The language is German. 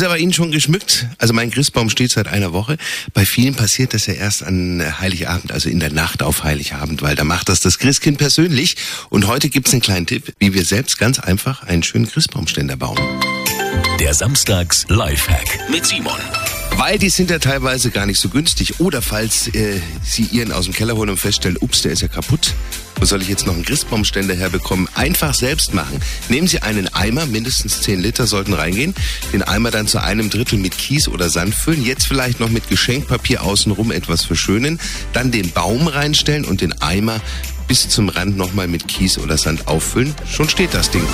Ist aber Ihnen schon geschmückt? Also mein Christbaum steht seit einer Woche. Bei vielen passiert das ja erst an Heiligabend, also in der Nacht auf Heiligabend, weil da macht das das Christkind persönlich. Und heute gibt's einen kleinen Tipp, wie wir selbst ganz einfach einen schönen Christbaumständer bauen. Der Samstags Lifehack mit Simon. Weil die sind ja teilweise gar nicht so günstig. Oder falls äh, Sie Ihren aus dem Keller holen und feststellen, ups, der ist ja kaputt. Wo soll ich jetzt noch einen Christbaumständer herbekommen? Einfach selbst machen. Nehmen Sie einen Eimer, mindestens 10 Liter sollten reingehen. Den Eimer dann zu einem Drittel mit Kies oder Sand füllen. Jetzt vielleicht noch mit Geschenkpapier außenrum etwas verschönen. Dann den Baum reinstellen und den Eimer bis zum Rand nochmal mit Kies oder Sand auffüllen. Schon steht das Ding.